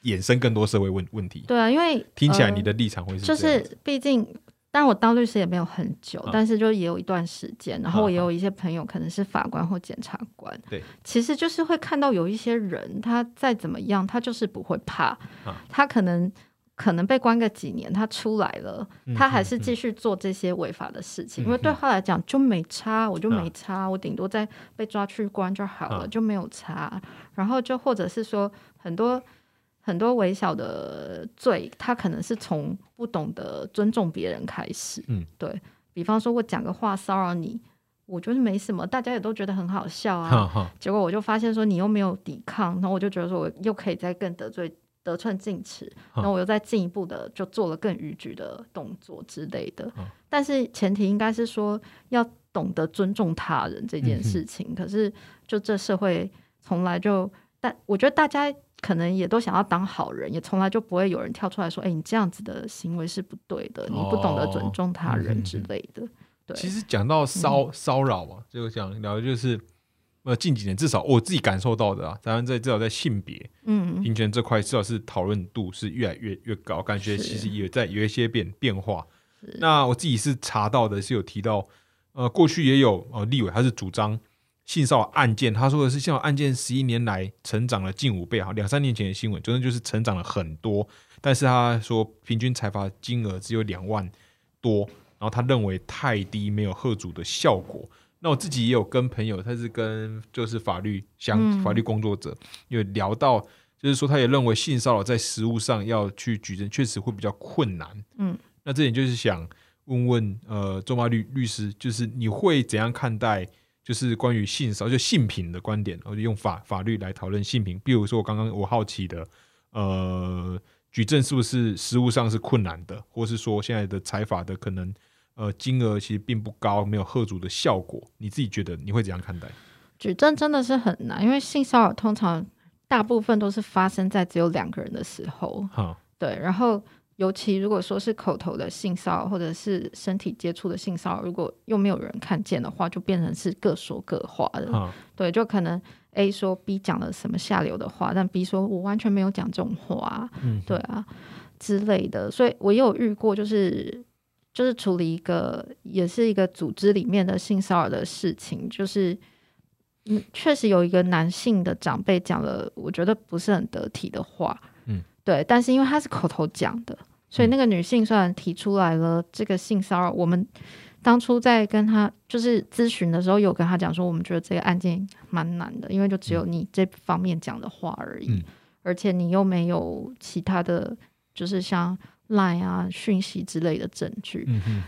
衍生更多社会问问题。
对啊，因为
听起来你的立场会是
就是毕竟。但我当律师也没有很久，但是就也有一段时间，然后我也有一些朋友可能是法官或检察官，
对，
其实就是会看到有一些人，他再怎么样，他就是不会怕，他可能可能被关个几年，他出来了，他还是继续做这些违法的事情，因为对他来讲就没差，我就没差，我顶多再被抓去关就好了，就没有差，然后就或者是说很多。很多微小的罪，他可能是从不懂得尊重别人开始。嗯，对比方说，我讲个话骚扰你，我觉得没什么，大家也都觉得很好笑啊。结果我就发现说，你又没有抵抗，然后我就觉得说我又可以再更得罪得寸进尺，然后我又再进一步的就做了更逾矩的动作之类的。但是前提应该是说要懂得尊重他人这件事情。可是就这社会从来就，但我觉得大家。可能也都想要当好人，也从来就不会有人跳出来说：“哎，你这样子的行为是不对的，你不懂得尊重他人之类的。”对，
其实讲到骚骚扰嘛，就想聊的就是，呃，近几年至少我自己感受到的啊，咱们在至少在性别嗯平权这块，至少是讨论度是越来越越高，感觉其实也在有一些变变化。那我自己是查到的是有提到，呃，过去也有呃立委他是主张。性骚扰案件，他说的是性骚扰案件十一年来成长了近五倍，哈，两三年前的新闻，真的就是成长了很多。但是他说平均裁罚金额只有两万多，然后他认为太低，没有贺主的效果。那我自己也有跟朋友，他是跟就是法律相法律工作者，有聊到，就是说他也认为性骚扰在实务上要去举证，确实会比较困难。嗯，那这点就是想问问呃周妈律律师，就是你会怎样看待？就是关于性骚就性品的观点，我就用法法律来讨论性品。比如说，我刚刚我好奇的，呃，举证是不是实务上是困难的，或是说现在的财法的可能呃金额其实并不高，没有贺主的效果，你自己觉得你会怎样看待？
举证真的是很难，因为性骚扰通常大部分都是发生在只有两个人的时候，对，然后。尤其如果说是口头的性骚扰，或者是身体接触的性骚扰，如果又没有人看见的话，就变成是各说各话的。对，就可能 A 说 B 讲了什么下流的话，但 B 说我完全没有讲这种话。嗯，对啊之类的。所以我也有遇过，就是。就是处理一个也是一个组织里面的性骚扰的事情，就是嗯，确实有一个男性的长辈讲了，我觉得不是很得体的话，嗯，对，但是因为他是口头讲的，所以那个女性虽然提出来了这个性骚扰，我们当初在跟他就是咨询的时候，有跟他讲说，我们觉得这个案件蛮难的，因为就只有你这方面讲的话而已，而且你又没有其他的。就是像赖啊、讯息之类的证据，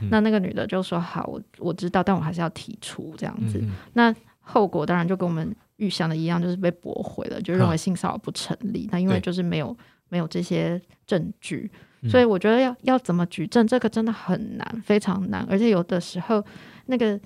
那那个女的就说：“好，我我知道，但我还是要提出这样子。”那后果当然就跟我们预想的一样，就是被驳回了，就认为性骚扰不成立。那因为就是没有没有这些证据，所以我觉得要要怎么举证，这个真的很难，非常难。而且有的时候，那个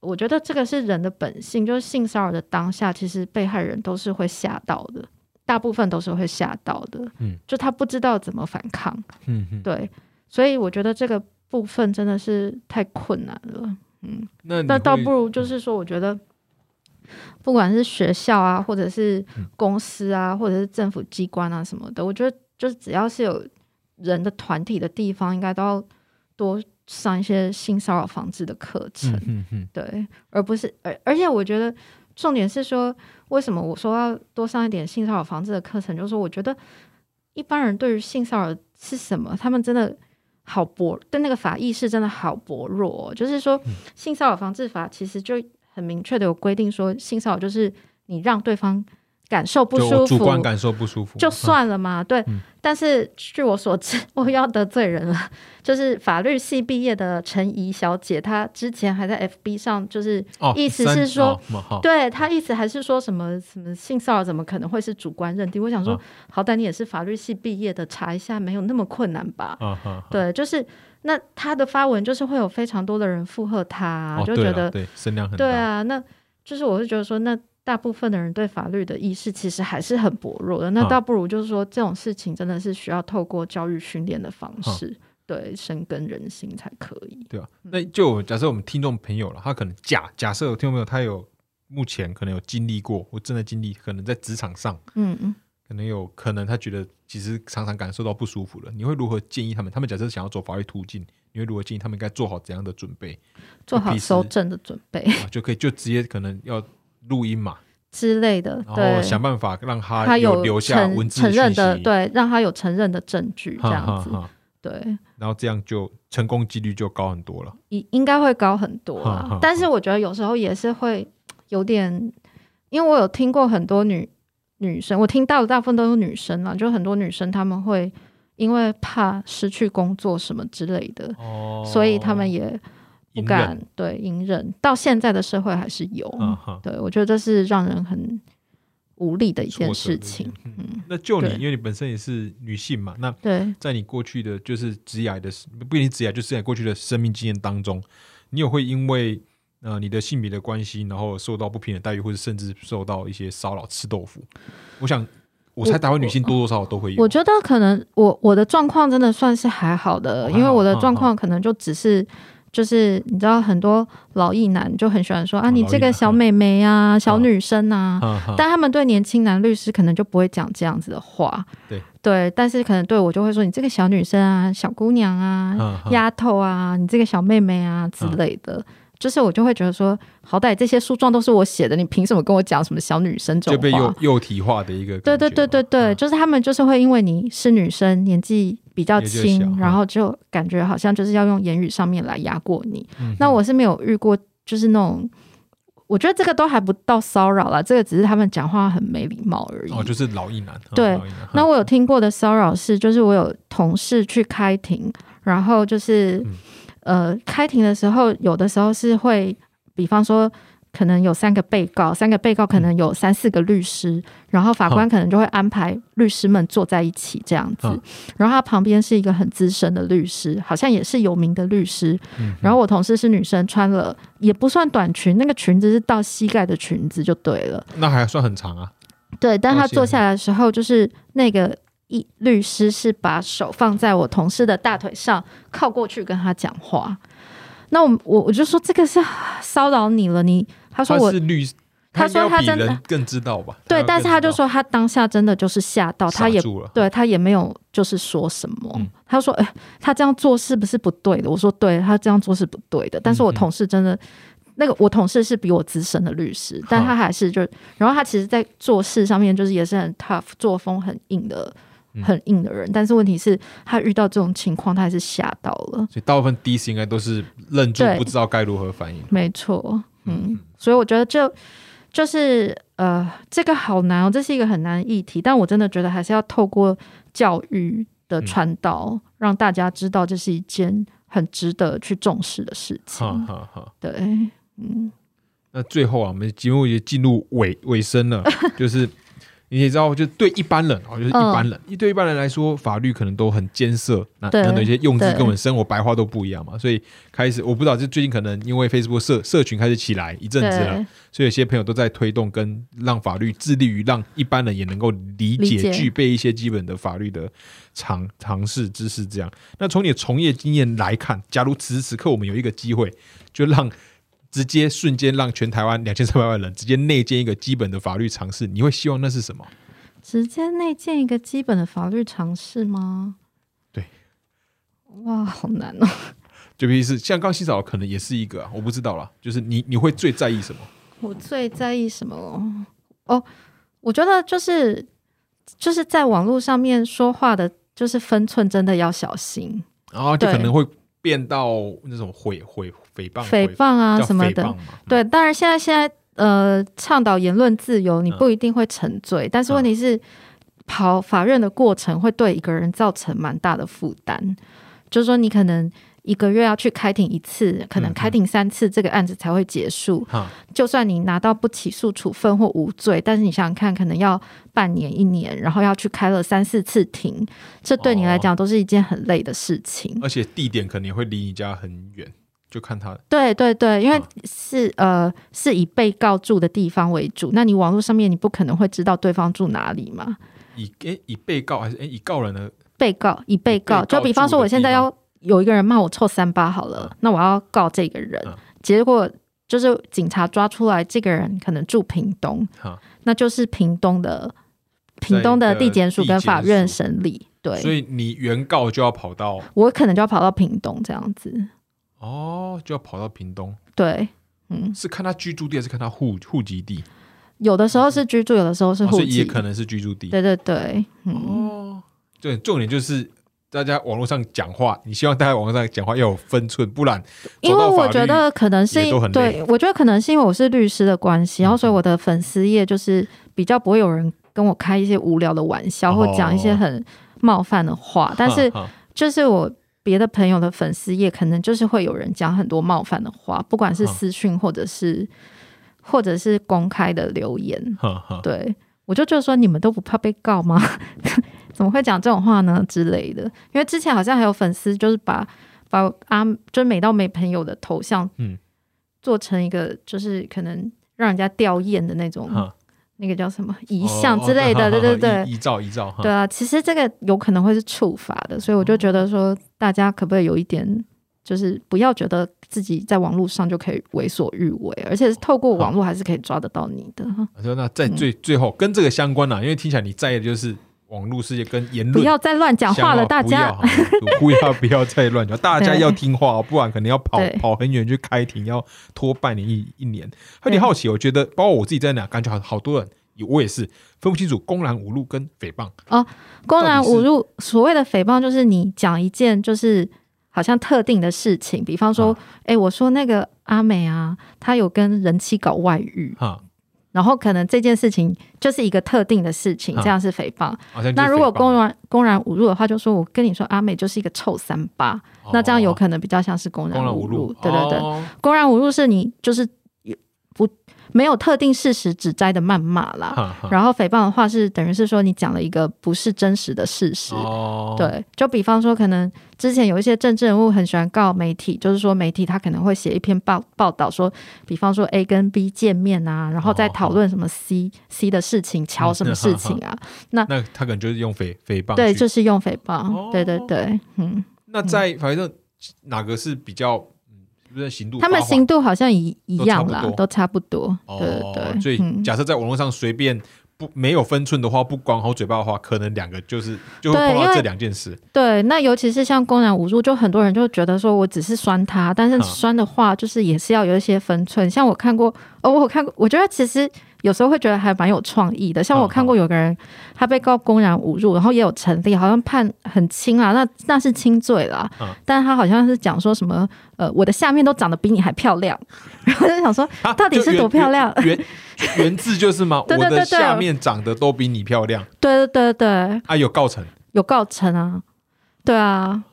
我觉得这个是人的本性，就是性骚扰的当下，其实被害人都是会吓到的。大部分都是会吓到的，嗯，就他不知道怎么反抗，嗯对，所以我觉得这个部分真的是太困难了，嗯，那那倒不如就是说，我觉得不管是学校啊，或者是公司啊，或者是政府机关啊什么的，我觉得就是只要是有人的团体的地方，应该都要多上一些性骚扰防治的课程，嗯嗯，对，而不是而而且我觉得。重点是说，为什么我说要多上一点性骚扰防治的课程？就是说，我觉得一般人对于性骚扰是什么，他们真的好薄，对那个法意识真的好薄弱。就是说，性骚扰防治法其实就很明确的有规定，说性骚扰就是你让对方。感受不舒服，
主观感受不舒服
就算了嘛。对，但是据我所知，[laughs] 我要得罪人了。就是法律系毕业的陈怡小姐，她之前还在 FB 上，就是意思是说，对她意思还是说什么什么性骚扰怎么可能会是主观认定？我想说，好歹你也是法律系毕业的，查一下没有那么困难吧？对，就是那她的发文就是会有非常多的人附和她，就觉得
对声量很大。
对啊，那就是我是觉得说那。大部分的人对法律的意识其实还是很薄弱的，那倒不如就是说这种事情真的是需要透过教育训练的方式，对深耕人心才可以。
对啊，那就假设我们听众朋友了，他可能假假设有听众朋友他有目前可能有经历过，或正在经历，可能在职场上，嗯嗯，可能有可能他觉得其实常常感受到不舒服了。你会如何建议他们？他们假设想要走法律途径，你会如何建议他们应该做好怎样的准备？
做好收证的准备，
就可以就直接可能要。录音嘛。
之类的，对，
想办法让他有留下文字
承认的，对，让他有承认的证据，这样子，对，
然后这样就成功几率就高很多了，
应应该会高很多啊。但是我觉得有时候也是会有点，因为我有听过很多女女生，我听到的大部分都是女生啊，就很多女生她们会因为怕失去工作什么之类的，哦，所以她们也。不敢对隐忍，到现在的社会还是有。对我觉得这是让人很无力的一件事情。
嗯，那就你，因为你本身也是女性嘛，那
对，
在你过去的就是职涯的，不一定职涯，就是在过去的生命经验当中，你有会因为呃你的性别的关系，然后受到不平等待遇，或者甚至受到一些骚扰、吃豆腐？我想，我猜台湾女性多多少少都会有。
我觉得可能我我的状况真的算是还好的，因为我的状况可能就只是。就是你知道很多老艺男就很喜欢说啊，你这个小美眉啊，小女生啊，但他们对年轻男律师可能就不会讲这样子的话。
对
对，但是可能对我就会说你这个小女生啊，小姑娘啊，丫头啊，你这个小妹妹啊之类的。就是我就会觉得说，好歹这些诉状都是我写的，你凭什么跟我讲什么小女生这种
话？就被幼幼体化的一个。
对对对对对，就是他们就是会因为你是女生，年纪比较轻，然后就感觉好像就是要用言语上面来压过你。那我是没有遇过，就是那种，我觉得这个都还不到骚扰啦，这个只是他们讲话很没礼貌而已。
哦，就是老一男。
对，那我有听过的骚扰是，就是我有同事去开庭，然后就是。呃，开庭的时候，有的时候是会，比方说，可能有三个被告，三个被告可能有三四个律师，然后法官可能就会安排律师们坐在一起这样子，然后他旁边是一个很资深的律师，好像也是有名的律师，然后我同事是女生，穿了也不算短裙，那个裙子是到膝盖的裙子就对了，
那还算很长啊。
对，但他坐下来的时候，就是那个。一律师是把手放在我同事的大腿上，靠过去跟他讲话。那我我我就说这个是骚扰你了。你他说我
是律
他说他真
的更知道吧？
对，但是他就说他当下真的就是吓到，他也对他也没有就是说什么。他说：“哎，他这样做是不是不对的？”我说：“对，他这样做是不对的。”但是我同事真的那个，我同事是比我资深的律师，但他还是就，然后他其实，在做事上面就是也是很 tough，作风很硬的。很硬的人，但是问题是，他遇到这种情况，他还是吓到了。
所以大部分第一次应该都是愣住，不知道该如何反应。
没错，嗯，所以我觉得就就是呃，这个好难哦，这是一个很难的议题。但我真的觉得还是要透过教育的传导，让大家知道这是一件很值得去重视的事情。好好好，对，
嗯。那最后啊，我们节目也进入尾尾声了，[laughs] 就是。你也知道，就对一般人哦，就是一般人，一对一般人来说，法律可能都很艰涩，那可能有些用字跟我们生活白话都不一样嘛。所以开始，我不知道，就最近可能因为 Facebook 社社群开始起来一阵子了，所以有些朋友都在推动跟让法律致力于让一般人也能够理解、具备一些基本的法律的常常识知识。这样，那从你的从业经验来看，假如此时此刻我们有一个机会，就让。直接瞬间让全台湾两千三百万人直接内建一个基本的法律常识，你会希望那是什么？
直接内建一个基本的法律常识吗？
对，
哇，好难哦！
就比如是像刚洗澡，可能也是一个，我不知道啦。就是你你会最在意什么？
我最在意什么？哦，我觉得就是就是在网络上面说话的，就是分寸真的要小心，
然后就可能会变到那种毁毁。诽谤、
诽谤啊什么的，对。当然，现在现在呃，倡导言论自由，你不一定会沉罪，但是问题是，跑法院的过程会对一个人造成蛮大的负担，就是说你可能。一个月要去开庭一次，可能开庭三次，这个案子才会结束。就算你拿到不起诉处分或无罪，但是你想想看，可能要半年、一年，然后要去开了三四次庭，这对你来讲都是一件很累的事情。
而且地点可能会离你家很远，就看他。
对对对，因为是呃是以被告住的地方为主，那你网络上面你不可能会知道对方住哪里嘛？
以诶以被告还是诶以告人的？
被告以被告，就比方说我现在要。有一个人骂我臭三八好了，那我要告这个人，结果就是警察抓出来，这个人可能住屏东，那就是屏东的屏东的地检署跟法院审理，对，
所以你原告就要跑到，
我可能就要跑到屏东这样子，
哦，就要跑到屏东，
对，嗯，
是看他居住地还是看他户户籍地？
有的时候是居住，有的时候是户籍，
也可能是居住地，
对对对，
哦，对，重点就是。大家网络上讲话，你希望大家网络上讲话要有分寸，不然
因为我觉得可能是对，我觉得可能是因为我是律师的关系，然后所以我的粉丝页就是比较不会有人跟我开一些无聊的玩笑，或讲一些很冒犯的话。但是就是我别的朋友的粉丝页，可能就是会有人讲很多冒犯的话，不管是私讯或者是或者是公开的留言。对，我就觉得说，你们都不怕被告吗？[laughs] 怎么会讲这种话呢之类的？因为之前好像还有粉丝就是把把阿就美到没朋友的头像，嗯，做成一个就是可能让人家吊唁的那种，那个叫什么遗像之类的，[laughs] 对对对，
遗照遗照，
对啊，其实这个有可能会是处罚的，所以我就觉得说，大家可不可以有一点，就是不要觉得自己在网络上就可以为所欲为，而且是透过网络还是可以抓得到你的。
说那在最最后跟这个相关呢，因为听起来你在意的就是。网络世界跟言论
不要再乱讲话了，大家。
不要 [laughs] 不要再乱讲，大家要听话，不然可能要跑跑很远去开庭，要拖半年一一年。有点好奇，我觉得包括我自己在哪，感觉好好多人，我也是分不清楚公然侮辱跟诽谤。
哦。公然侮辱，所谓的诽谤就是你讲一件就是好像特定的事情，比方说，哎，我说那个阿美啊，她有跟人妻搞外遇。啊。然后可能这件事情就是一个特定的事情，这样是诽谤。那如果公然公然侮辱的话，就说我跟你说阿美就是一个臭三八，那这样有可能比较像是公然侮辱。对对对，公然侮辱是你就是不。没有特定事实指摘的谩骂啦，然后诽谤的话是等于是说你讲了一个不是真实的事实，对，就比方说可能之前有一些政治人物很喜欢告媒体，就是说媒体他可能会写一篇报报道说，比方说 A 跟 B 见面啊，然后再讨论什么 C C 的事情，瞧什么事情啊，那
那他可能就是用诽诽谤，
对，就是用诽谤，对对对，嗯，
那在反正哪个是比较？不是刑度，
他们刑度好像一一样啦，都差不多。对对，
所以假设在网络上随便。不没有分寸的话，不管好嘴巴的话，可能两个就是就会碰到这两件事。
对，那尤其是像公然侮辱，就很多人就觉得说我只是酸他，但是酸的话就是也是要有一些分寸。像我看过，哦，我看过，我觉得其实。有时候会觉得还蛮有创意的，像我看过有个人，他被告公然侮辱，然后也有成立，好像判很轻啊，那那是轻罪啦。但是他好像是讲说什么，呃，我的下面都长得比你还漂亮，[laughs] 然后就想说，到底是多漂亮？
原原字就是吗？[laughs] 我的下面长得都比你漂亮。
对对对对。
啊，有告成？
有告成啊？对啊。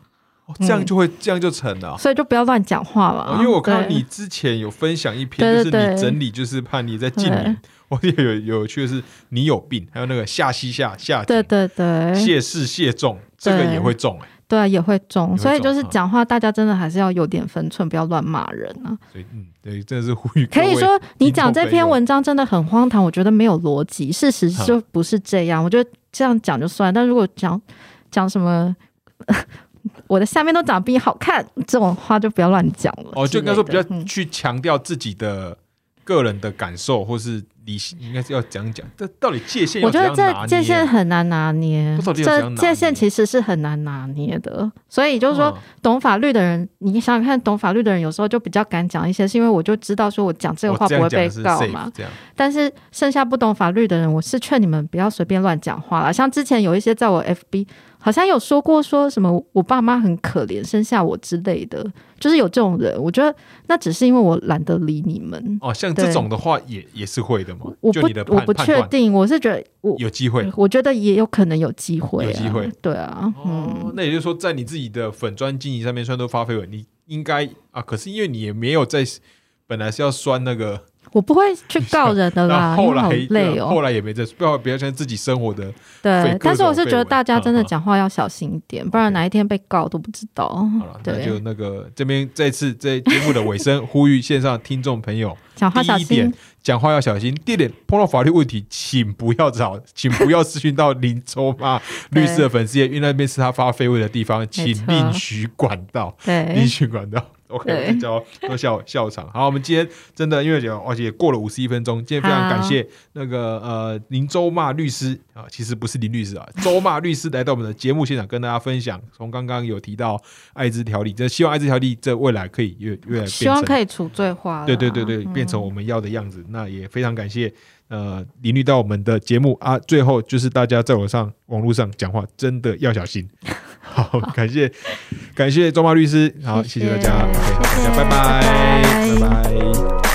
这样就会这样就成了，
所以就不要乱讲话了。
因为我看到你之前有分享一篇，就是你整理，就是怕你在近年。我也有有趣的是，你有病，还有那个下西下下，
对对对，
谢氏谢重，这个也会中哎，
对啊，也会中，所以就是讲话，大家真的还是要有点分寸，不要乱骂人啊。
所以嗯，对，真的是呼吁。[laughs]
可以说你讲这篇文章真的很荒唐，我觉得没有逻辑，事实就不是这样。我觉得这样讲就算，但如果讲讲什么，[laughs] 我的下面都长得比你好看，这种话就不要乱讲了。
哦，就应该说比较去强调自己的个人的感受，或是。应该是要讲讲，这到底界限？
我觉得这界限很难拿捏。这界限其实是很难拿捏的，所以就是说，懂法律的人，你想想看，懂法律的人有时候就比较敢讲一些，是因为我就知道说我讲这个话不会被告嘛。但是剩下不懂法律的人，我是劝你们不要随便乱讲话了。像之前有一些在我 FB。好像有说过说什么我爸妈很可怜生下我之类的，就是有这种人。我觉得那只是因为我懒得理你们。
哦，像这种的话也也是会的嘛？
我不我不确定，我是觉得我
有机会，
我觉得也有可能有机会，
有机会。
对啊，嗯，
那也就是说，在你自己的粉砖经营上面，虽然都发绯闻，你应该啊，可是因为你也没有在本来是要酸那个。
我不会去告人的啦，[laughs]
后来
好累
哦。后来也没在，不要不要像自己生活的。
对，但是我是觉得大家真的讲话要小心一点，不然哪一天被告都不知道。
好了，[laughs] 那就那个这边这次在节目的尾声，呼吁线上听众朋友，
讲话小心，
讲话要小心。第二点，碰到法律问题，请不要找，[laughs] 请不要咨询到林州妈律师的粉丝页，因为那边是他发绯闻的地方，请另寻管道，
对，
另寻管道。OK，叫都笑笑场。好，我们今天真的因为讲，而且过了五十一分钟。今天非常感谢那个呃林周骂律师啊，其实不是林律师啊，周骂律师来到我们的节目现场，跟大家分享。从刚刚有提到艾滋条例，这希望艾滋条例这未来可以越越来
希望可以除罪化，
对对对对，变成我们要的样子。那也非常感谢呃林律到我们的节目啊。最后就是大家在网上网络上讲话真的要小心。[laughs] 好，感谢感谢周茂律师，好，谢谢大家，OK，大家拜拜，拜拜。